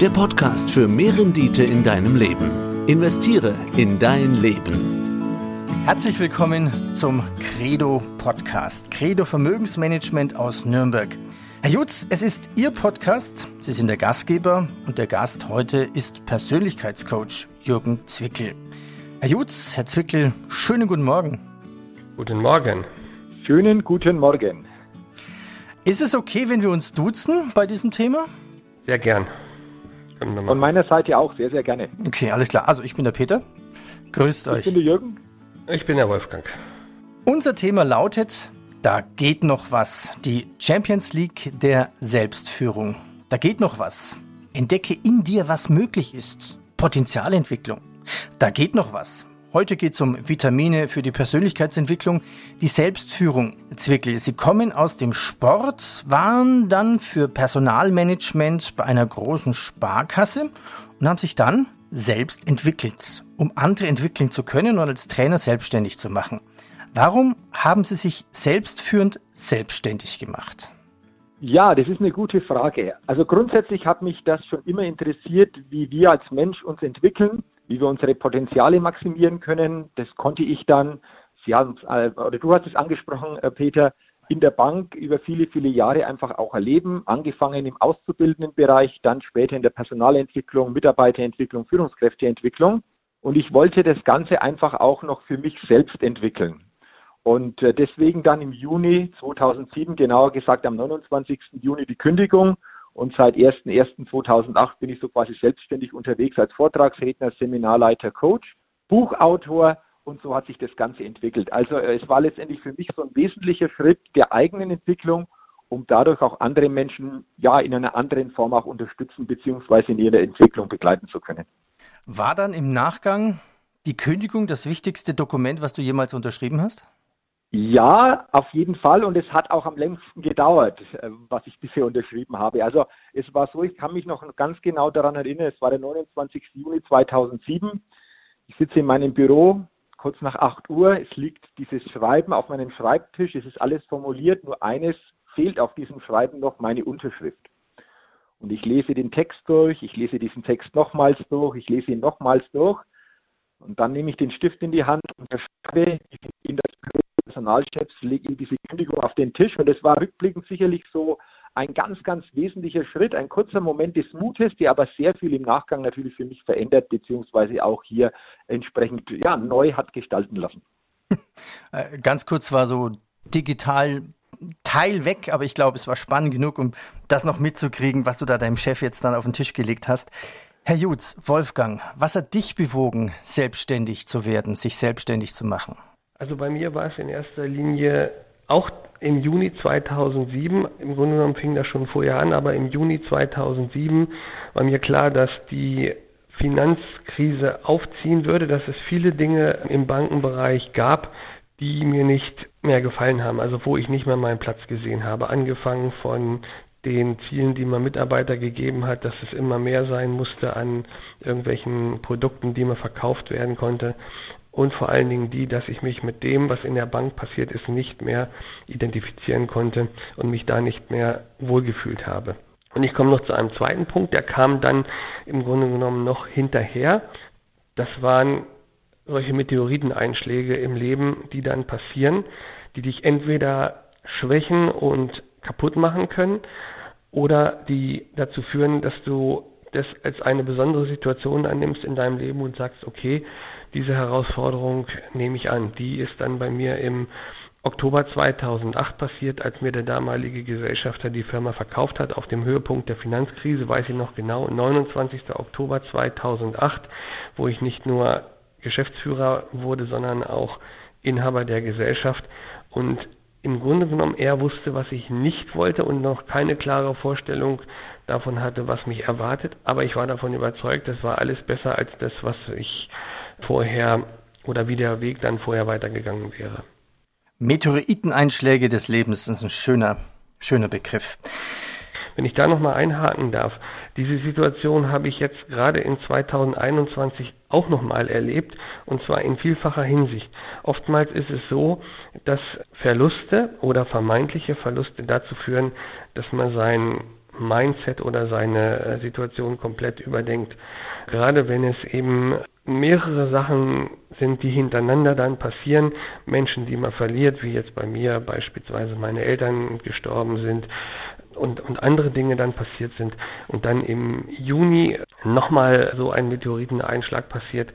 Der Podcast für mehr Rendite in deinem Leben. Investiere in dein Leben. Herzlich willkommen zum Credo Podcast. Credo Vermögensmanagement aus Nürnberg. Herr Jutz, es ist Ihr Podcast. Sie sind der Gastgeber und der Gast heute ist Persönlichkeitscoach Jürgen Zwickel. Herr Jutz, Herr Zwickel, schönen guten Morgen. Guten Morgen. Schönen guten Morgen. Ist es okay, wenn wir uns duzen bei diesem Thema? Sehr gern. Von meiner Seite auch, sehr, sehr gerne. Okay, alles klar. Also ich bin der Peter. Grüßt ich euch. Ich bin der Jürgen. Ich bin der Wolfgang. Unser Thema lautet, da geht noch was. Die Champions League der Selbstführung. Da geht noch was. Entdecke in dir, was möglich ist. Potenzialentwicklung. Da geht noch was. Heute geht es um Vitamine für die Persönlichkeitsentwicklung, die Selbstführung. Zwickel, Sie kommen aus dem Sport, waren dann für Personalmanagement bei einer großen Sparkasse und haben sich dann selbst entwickelt, um andere entwickeln zu können und als Trainer selbstständig zu machen. Warum haben Sie sich selbstführend selbstständig gemacht? Ja, das ist eine gute Frage. Also grundsätzlich hat mich das schon immer interessiert, wie wir als Mensch uns entwickeln, wie wir unsere Potenziale maximieren können. Das konnte ich dann, Sie haben, oder du hast es angesprochen, äh, Peter, in der Bank über viele, viele Jahre einfach auch erleben, angefangen im auszubildenden Bereich, dann später in der Personalentwicklung, Mitarbeiterentwicklung, Führungskräfteentwicklung. Und ich wollte das Ganze einfach auch noch für mich selbst entwickeln. Und äh, deswegen dann im Juni 2007, genauer gesagt am 29. Juni die Kündigung. Und seit 01.01.2008 bin ich so quasi selbstständig unterwegs als Vortragsredner, Seminarleiter, Coach, Buchautor und so hat sich das Ganze entwickelt. Also äh, es war letztendlich für mich so ein wesentlicher Schritt der eigenen Entwicklung, um dadurch auch andere Menschen ja in einer anderen Form auch unterstützen bzw. in ihrer Entwicklung begleiten zu können. War dann im Nachgang die Kündigung das wichtigste Dokument, was du jemals unterschrieben hast? Ja, auf jeden Fall. Und es hat auch am längsten gedauert, äh, was ich bisher unterschrieben habe. Also es war so, ich kann mich noch ganz genau daran erinnern, es war der 29. Juni 2007. Ich sitze in meinem Büro, kurz nach 8 Uhr. Es liegt dieses Schreiben auf meinem Schreibtisch. Es ist alles formuliert. Nur eines fehlt auf diesem Schreiben noch, meine Unterschrift. Und ich lese den Text durch. Ich lese diesen Text nochmals durch. Ich lese ihn nochmals durch. Und dann nehme ich den Stift in die Hand und schreibe in das Personalchefs lege ihm diese Kündigung auf den Tisch und es war rückblickend sicherlich so ein ganz, ganz wesentlicher Schritt, ein kurzer Moment des Mutes, der aber sehr viel im Nachgang natürlich für mich verändert, beziehungsweise auch hier entsprechend ja, neu hat gestalten lassen. Äh, ganz kurz war so digital Teil weg, aber ich glaube, es war spannend genug, um das noch mitzukriegen, was du da deinem Chef jetzt dann auf den Tisch gelegt hast. Herr Jutz, Wolfgang, was hat dich bewogen, selbstständig zu werden, sich selbstständig zu machen? Also bei mir war es in erster Linie auch im Juni 2007, im Grunde genommen fing das schon vorher an, aber im Juni 2007 war mir klar, dass die Finanzkrise aufziehen würde, dass es viele Dinge im Bankenbereich gab, die mir nicht mehr gefallen haben, also wo ich nicht mehr meinen Platz gesehen habe. Angefangen von den Zielen, die man Mitarbeiter gegeben hat, dass es immer mehr sein musste an irgendwelchen Produkten, die man verkauft werden konnte, und vor allen Dingen die, dass ich mich mit dem, was in der Bank passiert ist, nicht mehr identifizieren konnte und mich da nicht mehr wohlgefühlt habe. Und ich komme noch zu einem zweiten Punkt, der kam dann im Grunde genommen noch hinterher. Das waren solche Meteoriteneinschläge im Leben, die dann passieren, die dich entweder schwächen und kaputt machen können oder die dazu führen, dass du das als eine besondere Situation annimmst in deinem Leben und sagst, okay, diese Herausforderung nehme ich an. Die ist dann bei mir im Oktober 2008 passiert, als mir der damalige Gesellschafter die Firma verkauft hat. Auf dem Höhepunkt der Finanzkrise, weiß ich noch genau, 29. Oktober 2008, wo ich nicht nur Geschäftsführer wurde, sondern auch Inhaber der Gesellschaft. Und im Grunde genommen er wusste, was ich nicht wollte und noch keine klare Vorstellung davon hatte, was mich erwartet. Aber ich war davon überzeugt, das war alles besser als das, was ich vorher oder wie der Weg dann vorher weitergegangen wäre. Meteoriteneinschläge des Lebens ist ein schöner, schöner Begriff. Wenn ich da nochmal einhaken darf, diese Situation habe ich jetzt gerade in 2021 auch nochmal erlebt und zwar in vielfacher Hinsicht. Oftmals ist es so, dass Verluste oder vermeintliche Verluste dazu führen, dass man sein Mindset oder seine äh, Situation komplett überdenkt. Gerade wenn es eben mehrere Sachen sind, die hintereinander dann passieren. Menschen, die man verliert, wie jetzt bei mir beispielsweise meine Eltern gestorben sind und, und andere Dinge dann passiert sind und dann im Juni nochmal so ein Meteoriteneinschlag passiert,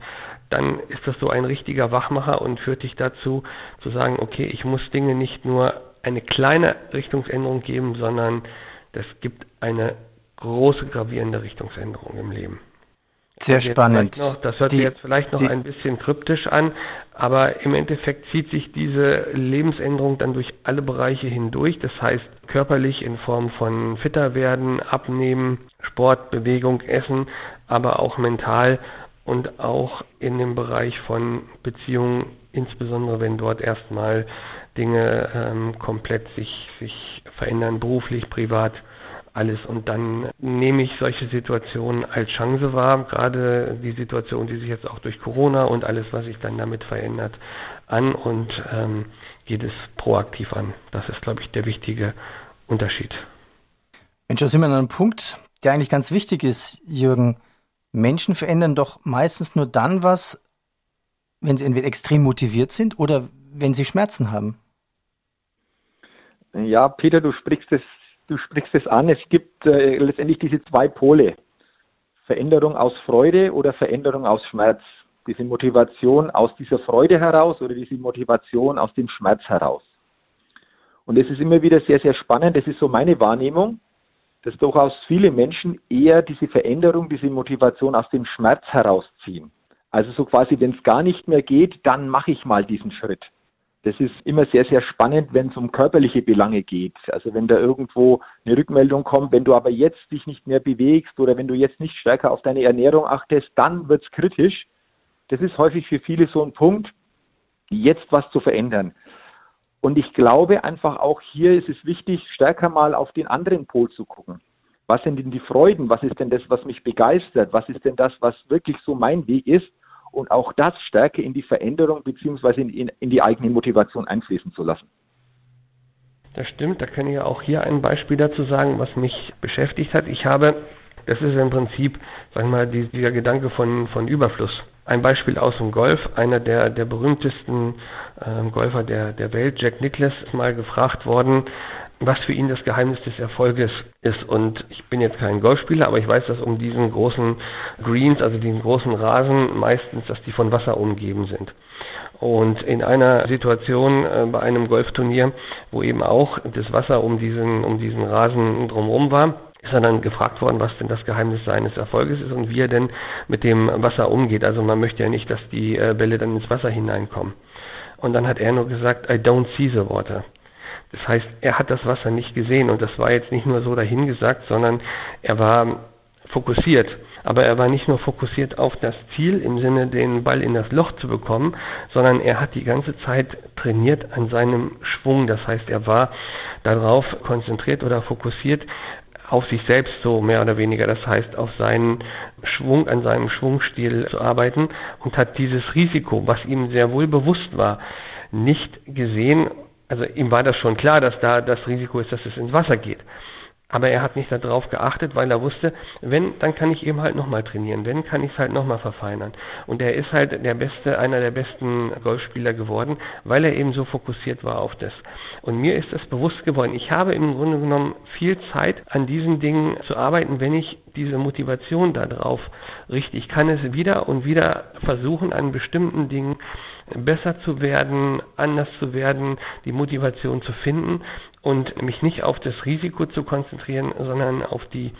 dann ist das so ein richtiger Wachmacher und führt dich dazu zu sagen, okay, ich muss Dinge nicht nur eine kleine Richtungsänderung geben, sondern das gibt eine große gravierende Richtungsänderung im Leben. Sehr spannend. Noch, das hört die, sich jetzt vielleicht noch die, ein bisschen kryptisch an, aber im Endeffekt zieht sich diese Lebensänderung dann durch alle Bereiche hindurch. Das heißt körperlich in Form von fitter werden, abnehmen, Sport, Bewegung, Essen, aber auch mental und auch in dem Bereich von Beziehungen, insbesondere wenn dort erstmal Dinge ähm, komplett sich, sich verändern, beruflich, privat alles. Und dann nehme ich solche Situationen als Chance wahr, gerade die Situation, die sich jetzt auch durch Corona und alles, was sich dann damit verändert, an und ähm, geht es proaktiv an. Das ist, glaube ich, der wichtige Unterschied. Mensch, da sind wir an einem Punkt, der eigentlich ganz wichtig ist, Jürgen. Menschen verändern doch meistens nur dann was, wenn sie entweder extrem motiviert sind oder wenn sie Schmerzen haben. Ja, Peter, du sprichst es du sprichst es an, es gibt äh, letztendlich diese zwei Pole. Veränderung aus Freude oder Veränderung aus Schmerz. Diese Motivation aus dieser Freude heraus oder diese Motivation aus dem Schmerz heraus. Und es ist immer wieder sehr, sehr spannend, das ist so meine Wahrnehmung, dass durchaus viele Menschen eher diese Veränderung, diese Motivation aus dem Schmerz herausziehen. Also so quasi, wenn es gar nicht mehr geht, dann mache ich mal diesen Schritt. Das ist immer sehr, sehr spannend, wenn es um körperliche Belange geht. Also wenn da irgendwo eine Rückmeldung kommt, wenn du aber jetzt dich nicht mehr bewegst oder wenn du jetzt nicht stärker auf deine Ernährung achtest, dann wird es kritisch. Das ist häufig für viele so ein Punkt, jetzt was zu verändern. Und ich glaube einfach auch hier ist es wichtig, stärker mal auf den anderen Pol zu gucken. Was sind denn die Freuden? Was ist denn das, was mich begeistert? Was ist denn das, was wirklich so mein Weg ist? und auch das stärker in die Veränderung bzw. In, in, die eigene Motivation einfließen zu lassen. Das stimmt, da kann ich ja auch hier ein Beispiel dazu sagen, was mich beschäftigt hat. Ich habe, das ist im Prinzip, sagen wir mal, dieser Gedanke von, von Überfluss. Ein Beispiel aus dem Golf, einer der, der berühmtesten äh, Golfer der, der Welt, Jack Nicklaus, ist mal gefragt worden, was für ihn das Geheimnis des Erfolges ist. Und ich bin jetzt kein Golfspieler, aber ich weiß, dass um diesen großen Greens, also diesen großen Rasen, meistens, dass die von Wasser umgeben sind. Und in einer Situation äh, bei einem Golfturnier, wo eben auch das Wasser um diesen, um diesen Rasen drumherum war, ist er dann gefragt worden, was denn das Geheimnis seines Erfolges ist und wie er denn mit dem Wasser umgeht. Also man möchte ja nicht, dass die äh, Bälle dann ins Wasser hineinkommen. Und dann hat er nur gesagt, I don't see the water. Das heißt, er hat das Wasser nicht gesehen und das war jetzt nicht nur so dahingesagt, sondern er war fokussiert. Aber er war nicht nur fokussiert auf das Ziel im Sinne, den Ball in das Loch zu bekommen, sondern er hat die ganze Zeit trainiert an seinem Schwung. Das heißt, er war darauf konzentriert oder fokussiert auf sich selbst so mehr oder weniger. Das heißt, auf seinen Schwung, an seinem Schwungstil zu arbeiten und hat dieses Risiko, was ihm sehr wohl bewusst war, nicht gesehen also ihm war das schon klar, dass da das Risiko ist, dass es ins Wasser geht. Aber er hat nicht darauf geachtet, weil er wusste, wenn, dann kann ich eben halt nochmal trainieren. Wenn, kann ich es halt nochmal verfeinern. Und er ist halt der beste, einer der besten Golfspieler geworden, weil er eben so fokussiert war auf das. Und mir ist das bewusst geworden. Ich habe im Grunde genommen viel Zeit an diesen Dingen zu arbeiten, wenn ich diese Motivation darauf richte. Ich kann es wieder und wieder versuchen, an bestimmten Dingen besser zu werden, anders zu werden, die Motivation zu finden und mich nicht auf das Risiko zu konzentrieren, sondern auf die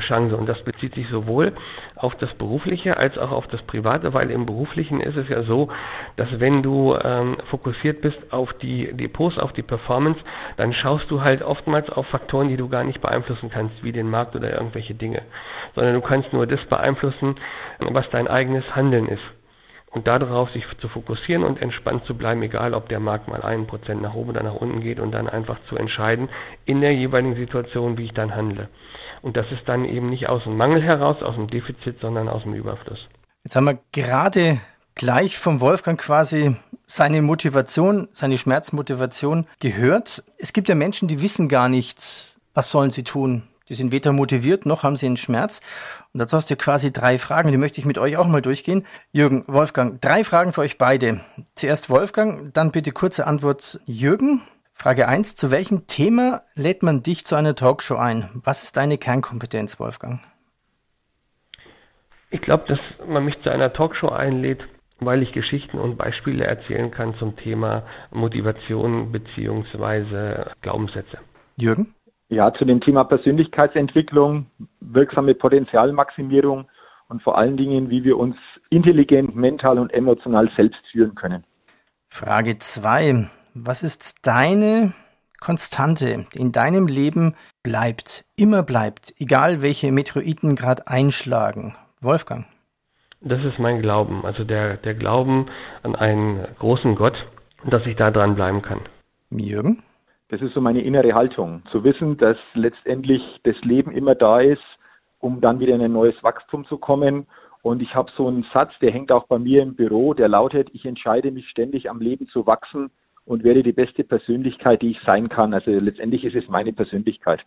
Chance. Und das bezieht sich sowohl auf das Berufliche als auch auf das Private, weil im Beruflichen ist es ja so, dass wenn du ähm, fokussiert bist auf die Depots, auf die Performance, dann schaust du halt oftmals auf Faktoren, die du gar nicht beeinflussen kannst, wie den Markt oder irgendwelche Dinge, sondern du kannst nur das beeinflussen, was dein eigenes Handeln ist und darauf sich zu fokussieren und entspannt zu bleiben, egal ob der Markt mal einen Prozent nach oben oder nach unten geht und dann einfach zu entscheiden in der jeweiligen Situation, wie ich dann handle. Und das ist dann eben nicht aus dem Mangel heraus, aus dem Defizit, sondern aus dem Überfluss. Jetzt haben wir gerade gleich vom Wolfgang quasi seine Motivation, seine Schmerzmotivation gehört. Es gibt ja Menschen, die wissen gar nicht, was sollen sie tun. Die sind weder motiviert noch haben sie einen Schmerz. Und dazu hast du quasi drei Fragen, die möchte ich mit euch auch mal durchgehen. Jürgen, Wolfgang, drei Fragen für euch beide. Zuerst Wolfgang, dann bitte kurze Antwort Jürgen. Frage eins: Zu welchem Thema lädt man dich zu einer Talkshow ein? Was ist deine Kernkompetenz, Wolfgang? Ich glaube, dass man mich zu einer Talkshow einlädt, weil ich Geschichten und Beispiele erzählen kann zum Thema Motivation bzw. Glaubenssätze. Jürgen? Ja, zu dem Thema Persönlichkeitsentwicklung, wirksame Potenzialmaximierung und vor allen Dingen, wie wir uns intelligent, mental und emotional selbst führen können. Frage 2. Was ist deine Konstante in deinem Leben bleibt, immer bleibt, egal welche Meteoriten gerade einschlagen? Wolfgang. Das ist mein Glauben, also der, der Glauben an einen großen Gott, dass ich da dran bleiben kann. Jürgen? Das ist so meine innere Haltung, zu wissen, dass letztendlich das Leben immer da ist, um dann wieder in ein neues Wachstum zu kommen. Und ich habe so einen Satz, der hängt auch bei mir im Büro, der lautet, ich entscheide mich ständig am Leben zu wachsen und werde die beste Persönlichkeit, die ich sein kann. Also letztendlich ist es meine Persönlichkeit.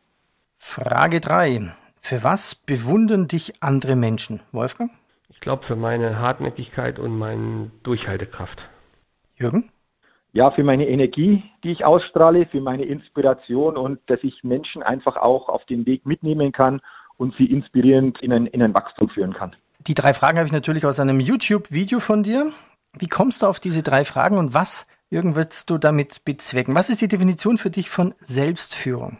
Frage 3. Für was bewundern dich andere Menschen, Wolfgang? Ich glaube für meine Hartnäckigkeit und meine Durchhaltekraft. Jürgen? Ja, für meine Energie, die ich ausstrahle, für meine Inspiration und dass ich Menschen einfach auch auf den Weg mitnehmen kann und sie inspirierend in ein, in ein Wachstum führen kann. Die drei Fragen habe ich natürlich aus einem YouTube-Video von dir. Wie kommst du auf diese drei Fragen und was, Jürgen, willst du damit bezwecken? Was ist die Definition für dich von Selbstführung?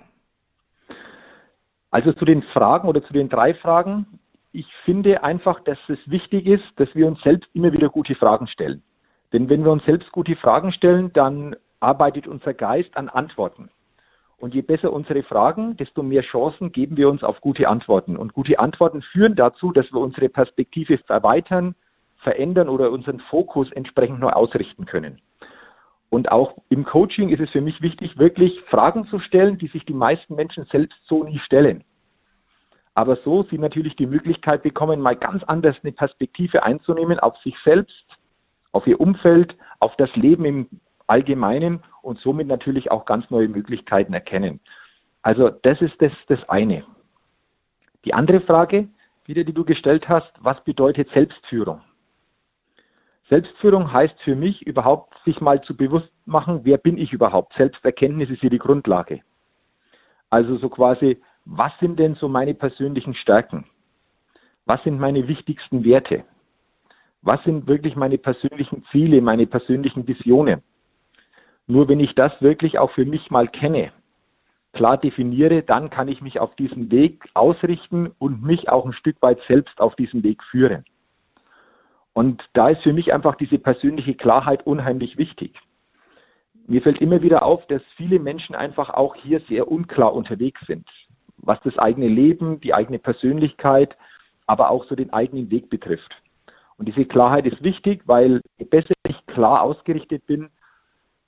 Also zu den Fragen oder zu den drei Fragen. Ich finde einfach, dass es wichtig ist, dass wir uns selbst immer wieder gute Fragen stellen. Denn wenn wir uns selbst gute Fragen stellen, dann arbeitet unser Geist an Antworten. Und je besser unsere Fragen, desto mehr Chancen geben wir uns auf gute Antworten. Und gute Antworten führen dazu, dass wir unsere Perspektive erweitern, verändern oder unseren Fokus entsprechend neu ausrichten können. Und auch im Coaching ist es für mich wichtig, wirklich Fragen zu stellen, die sich die meisten Menschen selbst so nie stellen. Aber so sie natürlich die Möglichkeit bekommen, mal ganz anders eine Perspektive einzunehmen auf sich selbst, auf ihr Umfeld, auf das Leben im Allgemeinen und somit natürlich auch ganz neue Möglichkeiten erkennen. Also das ist das, das eine. Die andere Frage, wieder die du gestellt hast, was bedeutet Selbstführung? Selbstführung heißt für mich überhaupt, sich mal zu bewusst machen, wer bin ich überhaupt? Selbsterkenntnis ist hier die Grundlage. Also so quasi, was sind denn so meine persönlichen Stärken? Was sind meine wichtigsten Werte? Was sind wirklich meine persönlichen Ziele, meine persönlichen Visionen? Nur wenn ich das wirklich auch für mich mal kenne, klar definiere, dann kann ich mich auf diesen Weg ausrichten und mich auch ein Stück weit selbst auf diesen Weg führen. Und da ist für mich einfach diese persönliche Klarheit unheimlich wichtig. Mir fällt immer wieder auf, dass viele Menschen einfach auch hier sehr unklar unterwegs sind, was das eigene Leben, die eigene Persönlichkeit, aber auch so den eigenen Weg betrifft. Und diese Klarheit ist wichtig, weil je besser ich klar ausgerichtet bin,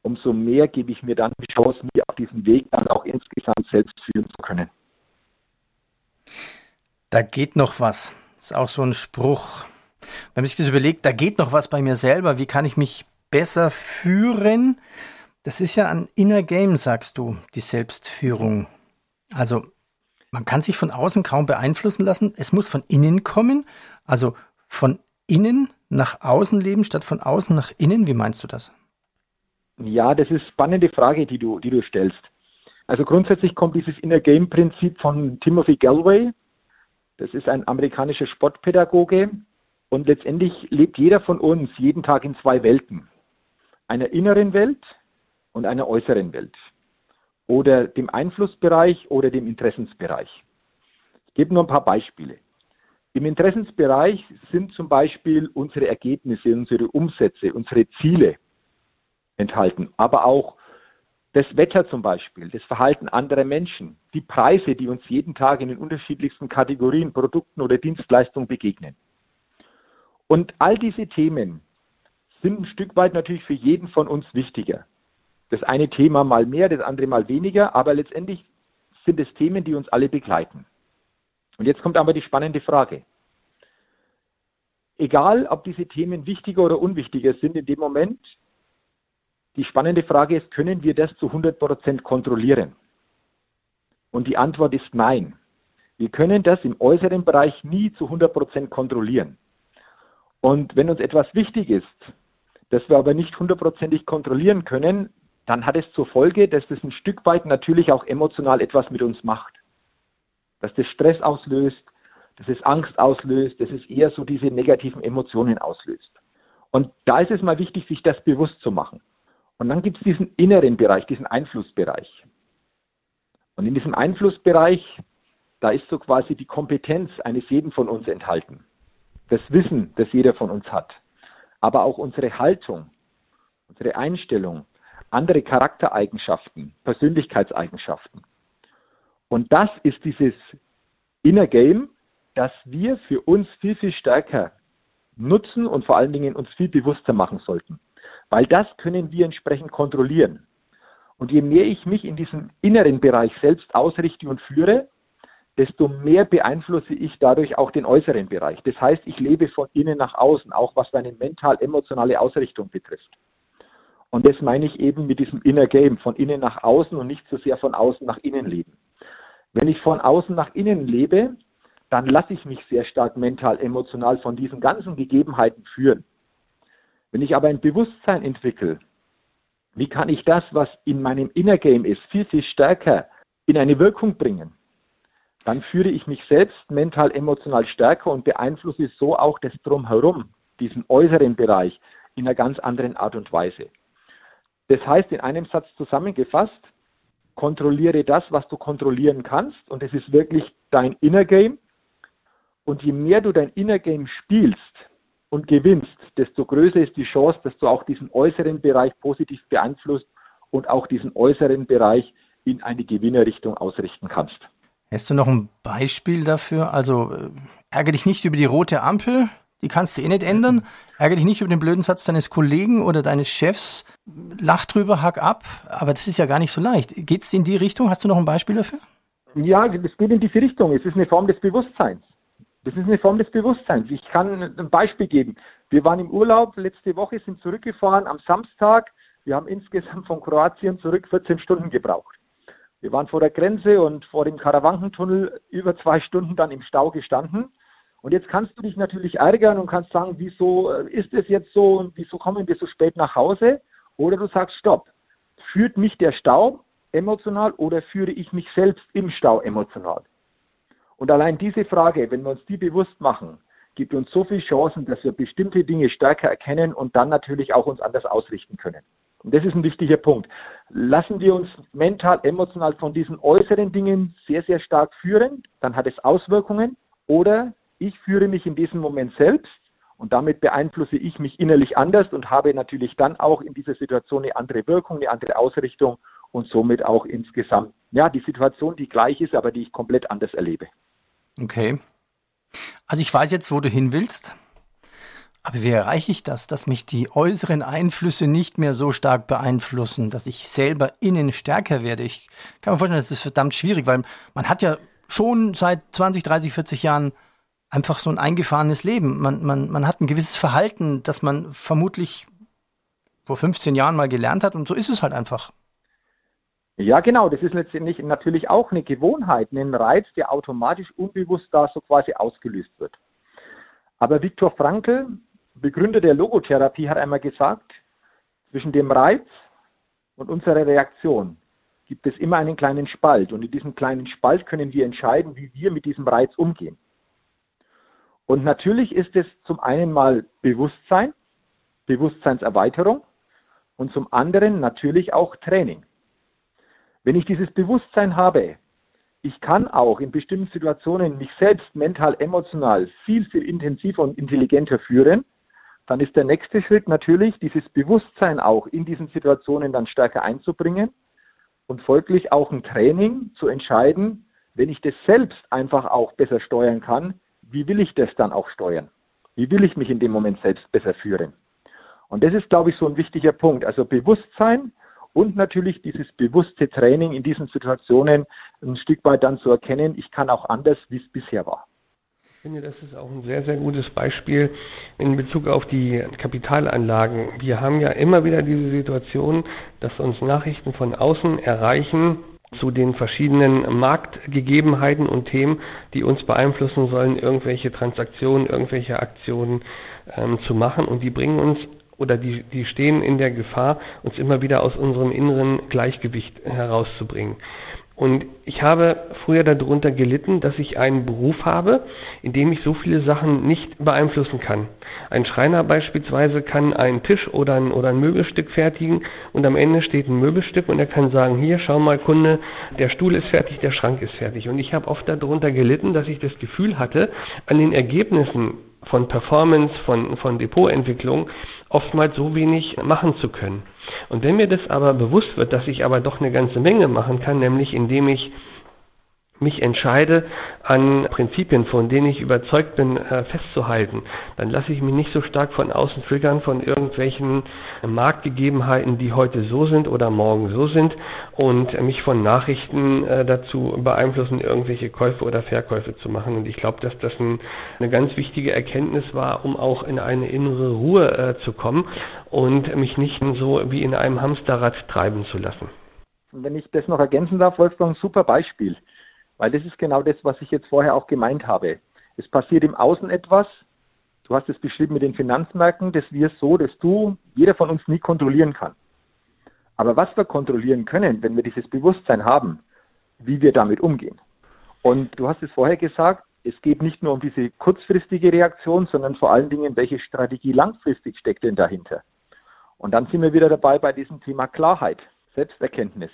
umso mehr gebe ich mir dann die Chance, mir auf diesem Weg dann auch insgesamt selbst führen zu können. Da geht noch was. Das ist auch so ein Spruch. Wenn man sich das überlegt, da geht noch was bei mir selber. Wie kann ich mich besser führen? Das ist ja ein Inner Game, sagst du, die Selbstführung. Also man kann sich von außen kaum beeinflussen lassen. Es muss von innen kommen. Also von innen nach außen leben statt von außen nach innen. Wie meinst du das? Ja, das ist spannende Frage, die du, die du stellst. Also grundsätzlich kommt dieses Inner Game Prinzip von Timothy Galway. Das ist ein amerikanischer Sportpädagoge. Und letztendlich lebt jeder von uns jeden Tag in zwei Welten. Einer inneren Welt und einer äußeren Welt. Oder dem Einflussbereich oder dem Interessensbereich. Ich gebe nur ein paar Beispiele. Im Interessensbereich sind zum Beispiel unsere Ergebnisse, unsere Umsätze, unsere Ziele enthalten, aber auch das Wetter zum Beispiel, das Verhalten anderer Menschen, die Preise, die uns jeden Tag in den unterschiedlichsten Kategorien, Produkten oder Dienstleistungen begegnen. Und all diese Themen sind ein Stück weit natürlich für jeden von uns wichtiger. Das eine Thema mal mehr, das andere mal weniger, aber letztendlich sind es Themen, die uns alle begleiten. Und jetzt kommt aber die spannende Frage. Egal, ob diese Themen wichtiger oder unwichtiger sind in dem Moment, die spannende Frage ist, können wir das zu 100% kontrollieren? Und die Antwort ist nein. Wir können das im äußeren Bereich nie zu 100% kontrollieren. Und wenn uns etwas wichtig ist, das wir aber nicht hundertprozentig kontrollieren können, dann hat es zur Folge, dass das ein Stück weit natürlich auch emotional etwas mit uns macht. Dass das Stress auslöst, dass es Angst auslöst, dass es eher so diese negativen Emotionen auslöst. Und da ist es mal wichtig, sich das bewusst zu machen. Und dann gibt es diesen inneren Bereich, diesen Einflussbereich. Und in diesem Einflussbereich, da ist so quasi die Kompetenz eines jeden von uns enthalten. Das Wissen, das jeder von uns hat. Aber auch unsere Haltung, unsere Einstellung, andere Charaktereigenschaften, Persönlichkeitseigenschaften. Und das ist dieses Inner Game, das wir für uns viel, viel stärker nutzen und vor allen Dingen uns viel bewusster machen sollten. Weil das können wir entsprechend kontrollieren. Und je mehr ich mich in diesem inneren Bereich selbst ausrichte und führe, desto mehr beeinflusse ich dadurch auch den äußeren Bereich. Das heißt, ich lebe von innen nach außen, auch was meine mental-emotionale Ausrichtung betrifft. Und das meine ich eben mit diesem Inner Game, von innen nach außen und nicht so sehr von außen nach innen leben. Wenn ich von außen nach innen lebe, dann lasse ich mich sehr stark mental, emotional von diesen ganzen Gegebenheiten führen. Wenn ich aber ein Bewusstsein entwickle, wie kann ich das, was in meinem Inner Game ist, viel, viel stärker in eine Wirkung bringen? Dann führe ich mich selbst mental, emotional stärker und beeinflusse so auch das Drumherum, diesen äußeren Bereich, in einer ganz anderen Art und Weise. Das heißt, in einem Satz zusammengefasst, kontrolliere das, was du kontrollieren kannst. Und es ist wirklich dein Inner Game. Und je mehr du dein Inner Game spielst und gewinnst, desto größer ist die Chance, dass du auch diesen äußeren Bereich positiv beeinflusst und auch diesen äußeren Bereich in eine Gewinnerrichtung ausrichten kannst. Hast du noch ein Beispiel dafür? Also äh, ärgere dich nicht über die rote Ampel, die kannst du eh nicht ändern. Ärgere dich nicht über den blöden Satz deines Kollegen oder deines Chefs. Lach drüber, hack ab. Aber das ist ja gar nicht so leicht. Geht es in die Richtung? Hast du noch ein Beispiel dafür? Ja, es geht in diese Richtung. Es ist eine Form des Bewusstseins. Das ist eine Form des Bewusstseins. Ich kann ein Beispiel geben. Wir waren im Urlaub letzte Woche, sind zurückgefahren am Samstag. Wir haben insgesamt von Kroatien zurück 14 Stunden gebraucht. Wir waren vor der Grenze und vor dem Karawankentunnel über zwei Stunden dann im Stau gestanden. Und jetzt kannst du dich natürlich ärgern und kannst sagen, wieso äh, ist es jetzt so und wieso kommen wir so spät nach Hause? Oder du sagst, stopp, führt mich der Stau emotional oder führe ich mich selbst im Stau emotional? Und allein diese Frage, wenn wir uns die bewusst machen, gibt uns so viele Chancen, dass wir bestimmte Dinge stärker erkennen und dann natürlich auch uns anders ausrichten können. Und das ist ein wichtiger Punkt. Lassen wir uns mental, emotional von diesen äußeren Dingen sehr, sehr stark führen, dann hat es Auswirkungen. Oder ich führe mich in diesem Moment selbst und damit beeinflusse ich mich innerlich anders und habe natürlich dann auch in dieser Situation eine andere Wirkung, eine andere Ausrichtung und somit auch insgesamt, ja, die Situation, die gleich ist, aber die ich komplett anders erlebe. Okay. Also ich weiß jetzt, wo du hin willst. Aber wie erreiche ich das, dass mich die äußeren Einflüsse nicht mehr so stark beeinflussen, dass ich selber innen stärker werde? Ich kann mir vorstellen, das ist verdammt schwierig, weil man hat ja schon seit 20, 30, 40 Jahren einfach so ein eingefahrenes Leben. Man, man, man hat ein gewisses Verhalten, das man vermutlich vor 15 Jahren mal gelernt hat und so ist es halt einfach. Ja, genau. Das ist letztendlich natürlich auch eine Gewohnheit, ein Reiz, der automatisch unbewusst da so quasi ausgelöst wird. Aber Viktor Frankl, Begründer der Logotherapie, hat einmal gesagt, zwischen dem Reiz und unserer Reaktion gibt es immer einen kleinen Spalt. Und in diesem kleinen Spalt können wir entscheiden, wie wir mit diesem Reiz umgehen. Und natürlich ist es zum einen mal Bewusstsein, Bewusstseinserweiterung und zum anderen natürlich auch Training. Wenn ich dieses Bewusstsein habe, ich kann auch in bestimmten Situationen mich selbst mental, emotional viel, viel intensiver und intelligenter führen, dann ist der nächste Schritt natürlich, dieses Bewusstsein auch in diesen Situationen dann stärker einzubringen und folglich auch ein Training zu entscheiden, wenn ich das selbst einfach auch besser steuern kann, wie will ich das dann auch steuern? Wie will ich mich in dem Moment selbst besser führen? Und das ist, glaube ich, so ein wichtiger Punkt. Also Bewusstsein und natürlich dieses bewusste Training in diesen Situationen ein Stück weit dann zu erkennen, ich kann auch anders, wie es bisher war. Ich finde, das ist auch ein sehr, sehr gutes Beispiel in Bezug auf die Kapitalanlagen. Wir haben ja immer wieder diese Situation, dass uns Nachrichten von außen erreichen, zu den verschiedenen Marktgegebenheiten und Themen, die uns beeinflussen sollen, irgendwelche Transaktionen, irgendwelche Aktionen ähm, zu machen. Und die bringen uns oder die, die stehen in der Gefahr, uns immer wieder aus unserem inneren Gleichgewicht herauszubringen. Und ich habe früher darunter gelitten, dass ich einen Beruf habe, in dem ich so viele Sachen nicht beeinflussen kann. Ein Schreiner beispielsweise kann einen Tisch oder ein, oder ein Möbelstück fertigen und am Ende steht ein Möbelstück und er kann sagen, hier, schau mal Kunde, der Stuhl ist fertig, der Schrank ist fertig. Und ich habe oft darunter gelitten, dass ich das Gefühl hatte, an den Ergebnissen von Performance, von, von Depotentwicklung oftmals so wenig machen zu können. Und wenn mir das aber bewusst wird, dass ich aber doch eine ganze Menge machen kann, nämlich indem ich mich entscheide, an Prinzipien, von denen ich überzeugt bin, äh, festzuhalten, dann lasse ich mich nicht so stark von außen triggern von irgendwelchen Marktgegebenheiten, die heute so sind oder morgen so sind und mich von Nachrichten äh, dazu beeinflussen, irgendwelche Käufe oder Verkäufe zu machen. Und ich glaube, dass das ein, eine ganz wichtige Erkenntnis war, um auch in eine innere Ruhe äh, zu kommen und mich nicht so wie in einem Hamsterrad treiben zu lassen. Wenn ich das noch ergänzen darf, Wolfgang, super Beispiel. Weil das ist genau das, was ich jetzt vorher auch gemeint habe. Es passiert im Außen etwas. Du hast es beschrieben mit den Finanzmärkten, dass wir so, dass du, jeder von uns nie kontrollieren kann. Aber was wir kontrollieren können, wenn wir dieses Bewusstsein haben, wie wir damit umgehen. Und du hast es vorher gesagt, es geht nicht nur um diese kurzfristige Reaktion, sondern vor allen Dingen, welche Strategie langfristig steckt denn dahinter. Und dann sind wir wieder dabei bei diesem Thema Klarheit, Selbsterkenntnis.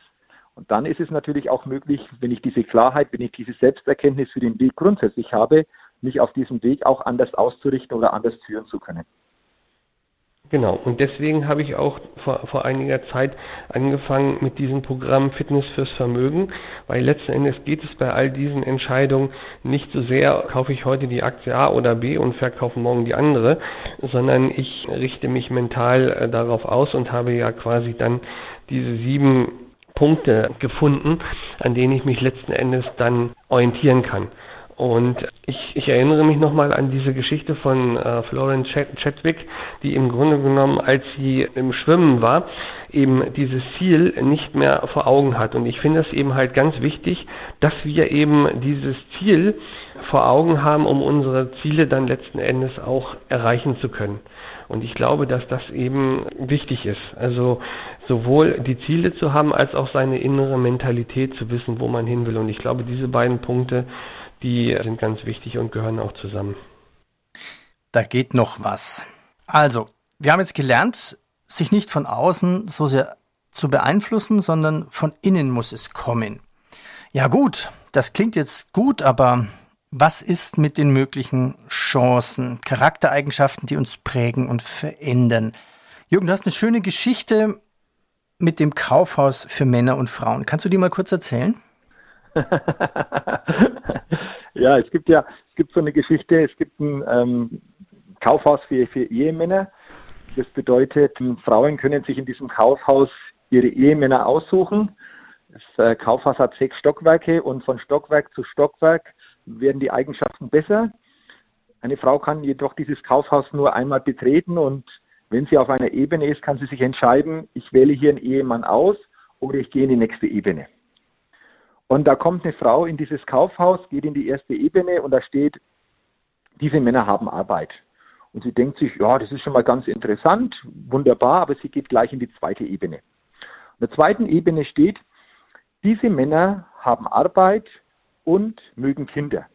Und dann ist es natürlich auch möglich, wenn ich diese Klarheit, wenn ich diese Selbsterkenntnis für den Weg grundsätzlich habe, mich auf diesem Weg auch anders auszurichten oder anders führen zu können. Genau, und deswegen habe ich auch vor, vor einiger Zeit angefangen mit diesem Programm Fitness fürs Vermögen, weil letzten Endes geht es bei all diesen Entscheidungen nicht so sehr, kaufe ich heute die Aktie A oder B und verkaufe morgen die andere, sondern ich richte mich mental äh, darauf aus und habe ja quasi dann diese sieben Punkte gefunden, an denen ich mich letzten Endes dann orientieren kann. Und ich, ich erinnere mich nochmal an diese Geschichte von äh, Florence Chadwick, die im Grunde genommen, als sie im Schwimmen war, eben dieses Ziel nicht mehr vor Augen hat. Und ich finde es eben halt ganz wichtig, dass wir eben dieses Ziel vor Augen haben, um unsere Ziele dann letzten Endes auch erreichen zu können. Und ich glaube, dass das eben wichtig ist. Also sowohl die Ziele zu haben, als auch seine innere Mentalität zu wissen, wo man hin will. Und ich glaube, diese beiden Punkte, die sind ganz wichtig und gehören auch zusammen. Da geht noch was. Also, wir haben jetzt gelernt, sich nicht von außen so sehr zu beeinflussen, sondern von innen muss es kommen. Ja gut, das klingt jetzt gut, aber was ist mit den möglichen Chancen, Charaktereigenschaften, die uns prägen und verändern? Jürgen, du hast eine schöne Geschichte mit dem Kaufhaus für Männer und Frauen. Kannst du die mal kurz erzählen? ja, es gibt ja, es gibt so eine Geschichte, es gibt ein ähm, Kaufhaus für, für Ehemänner. Das bedeutet, Frauen können sich in diesem Kaufhaus ihre Ehemänner aussuchen. Das äh, Kaufhaus hat sechs Stockwerke und von Stockwerk zu Stockwerk werden die Eigenschaften besser. Eine Frau kann jedoch dieses Kaufhaus nur einmal betreten und wenn sie auf einer Ebene ist, kann sie sich entscheiden, ich wähle hier einen Ehemann aus oder ich gehe in die nächste Ebene. Und da kommt eine Frau in dieses Kaufhaus, geht in die erste Ebene und da steht, diese Männer haben Arbeit. Und sie denkt sich, ja, das ist schon mal ganz interessant, wunderbar, aber sie geht gleich in die zweite Ebene. In der zweiten Ebene steht, diese Männer haben Arbeit und mögen Kinder.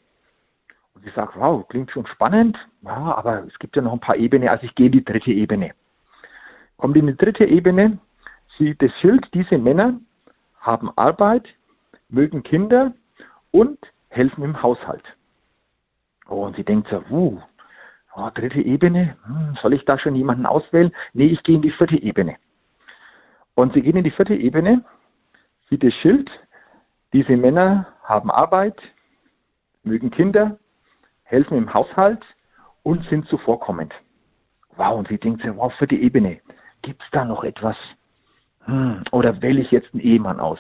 Und sie sagt, wow, klingt schon spannend, ja, aber es gibt ja noch ein paar Ebenen, also ich gehe in die dritte Ebene. Kommt in die dritte Ebene, sieht das Schild, diese Männer haben Arbeit, mögen Kinder und helfen im Haushalt. Oh, und sie denkt so, uh, oh, dritte Ebene, hm, soll ich da schon jemanden auswählen? Nee, ich gehe in die vierte Ebene. Und sie gehen in die vierte Ebene, sieht das Schild, diese Männer haben Arbeit, mögen Kinder, helfen im Haushalt und sind zuvorkommend. Wow, und sie denkt so, wow, vierte Ebene, gibt es da noch etwas? Hm, oder wähle ich jetzt einen Ehemann aus?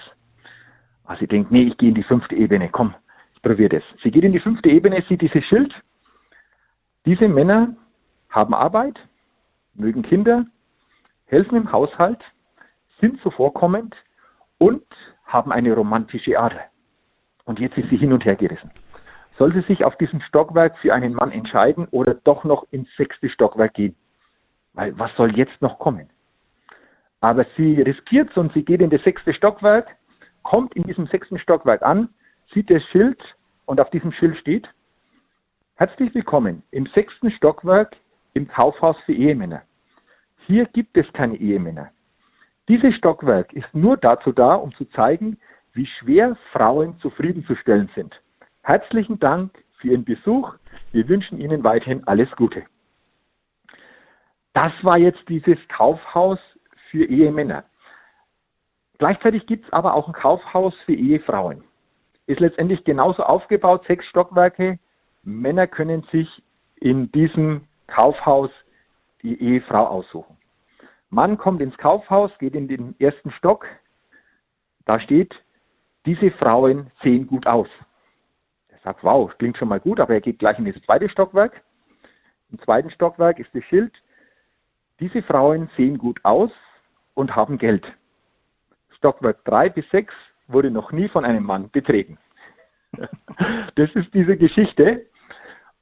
Also sie denkt, nee, ich gehe in die fünfte Ebene, komm, ich probiere das. Sie geht in die fünfte Ebene, sieht dieses Schild. Diese Männer haben Arbeit, mögen Kinder, helfen im Haushalt, sind zuvorkommend und haben eine romantische Ader. Und jetzt ist sie hin und her gerissen. Soll sie sich auf diesem Stockwerk für einen Mann entscheiden oder doch noch ins sechste Stockwerk gehen? Weil was soll jetzt noch kommen? Aber sie riskiert es und sie geht in das sechste Stockwerk, kommt in diesem sechsten Stockwerk an, sieht das Schild und auf diesem Schild steht, herzlich willkommen im sechsten Stockwerk im Kaufhaus für Ehemänner. Hier gibt es keine Ehemänner. Dieses Stockwerk ist nur dazu da, um zu zeigen, wie schwer Frauen zufriedenzustellen sind. Herzlichen Dank für Ihren Besuch. Wir wünschen Ihnen weiterhin alles Gute. Das war jetzt dieses Kaufhaus für Ehemänner. Gleichzeitig gibt es aber auch ein Kaufhaus für Ehefrauen. Ist letztendlich genauso aufgebaut, sechs Stockwerke. Männer können sich in diesem Kaufhaus die Ehefrau aussuchen. Mann kommt ins Kaufhaus, geht in den ersten Stock. Da steht, diese Frauen sehen gut aus. Er sagt, wow, klingt schon mal gut, aber er geht gleich in das zweite Stockwerk. Im zweiten Stockwerk ist das Schild, diese Frauen sehen gut aus und haben Geld. Stockwerk 3 bis 6 wurde noch nie von einem Mann betreten. Das ist diese Geschichte,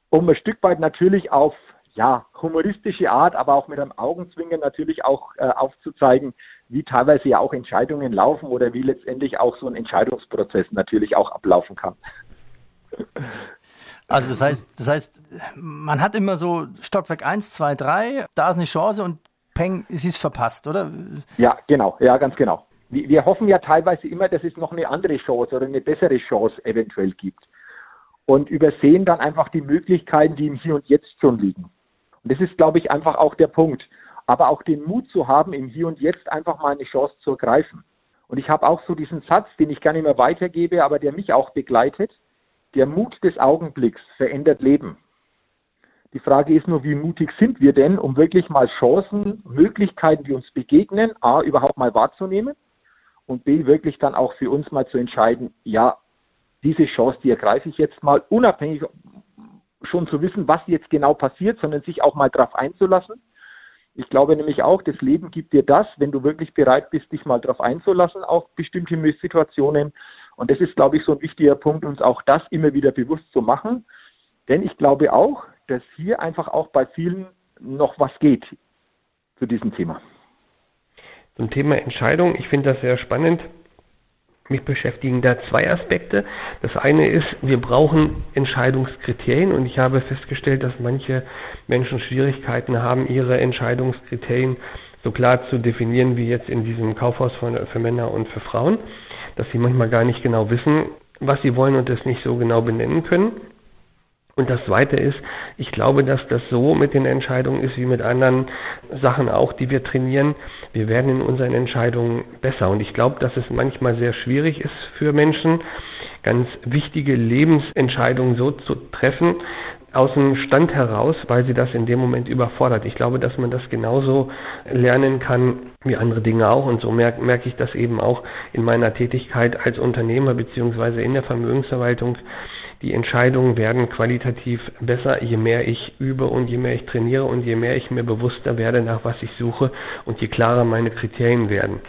um ein Stück weit natürlich auf ja, humoristische Art, aber auch mit einem Augenzwinkern natürlich auch äh, aufzuzeigen, wie teilweise ja auch Entscheidungen laufen oder wie letztendlich auch so ein Entscheidungsprozess natürlich auch ablaufen kann. Also das heißt, das heißt, man hat immer so Stockwerk 1, 2, 3, da ist eine Chance und Peng, es ist verpasst, oder? Ja, genau, ja, ganz genau. Wir, hoffen ja teilweise immer, dass es noch eine andere Chance oder eine bessere Chance eventuell gibt. Und übersehen dann einfach die Möglichkeiten, die im Hier und Jetzt schon liegen. Und das ist, glaube ich, einfach auch der Punkt. Aber auch den Mut zu haben, im Hier und Jetzt einfach mal eine Chance zu ergreifen. Und ich habe auch so diesen Satz, den ich gerne immer weitergebe, aber der mich auch begleitet. Der Mut des Augenblicks verändert Leben. Die Frage ist nur, wie mutig sind wir denn, um wirklich mal Chancen, Möglichkeiten, die uns begegnen, A, überhaupt mal wahrzunehmen und B, wirklich dann auch für uns mal zu entscheiden, ja, diese Chance, die ergreife ich jetzt mal, unabhängig schon zu wissen, was jetzt genau passiert, sondern sich auch mal darauf einzulassen. Ich glaube nämlich auch, das Leben gibt dir das, wenn du wirklich bereit bist, dich mal darauf einzulassen auf bestimmte Situationen. Und das ist, glaube ich, so ein wichtiger Punkt, uns auch das immer wieder bewusst zu machen. Denn ich glaube auch, dass hier einfach auch bei vielen noch was geht zu diesem Thema. Zum Thema Entscheidung, ich finde das sehr spannend. Mich beschäftigen da zwei Aspekte. Das eine ist, wir brauchen Entscheidungskriterien und ich habe festgestellt, dass manche Menschen Schwierigkeiten haben, ihre Entscheidungskriterien so klar zu definieren wie jetzt in diesem Kaufhaus für Männer und für Frauen, dass sie manchmal gar nicht genau wissen, was sie wollen und das nicht so genau benennen können. Und das Zweite ist, ich glaube, dass das so mit den Entscheidungen ist wie mit anderen Sachen auch, die wir trainieren. Wir werden in unseren Entscheidungen besser. Und ich glaube, dass es manchmal sehr schwierig ist für Menschen, ganz wichtige Lebensentscheidungen so zu treffen, aus dem Stand heraus, weil sie das in dem Moment überfordert. Ich glaube, dass man das genauso lernen kann wie andere Dinge auch. Und so merke merk ich das eben auch in meiner Tätigkeit als Unternehmer beziehungsweise in der Vermögensverwaltung. Die Entscheidungen werden qualitativ besser, je mehr ich übe und je mehr ich trainiere und je mehr ich mir bewusster werde, nach was ich suche und je klarer meine Kriterien werden.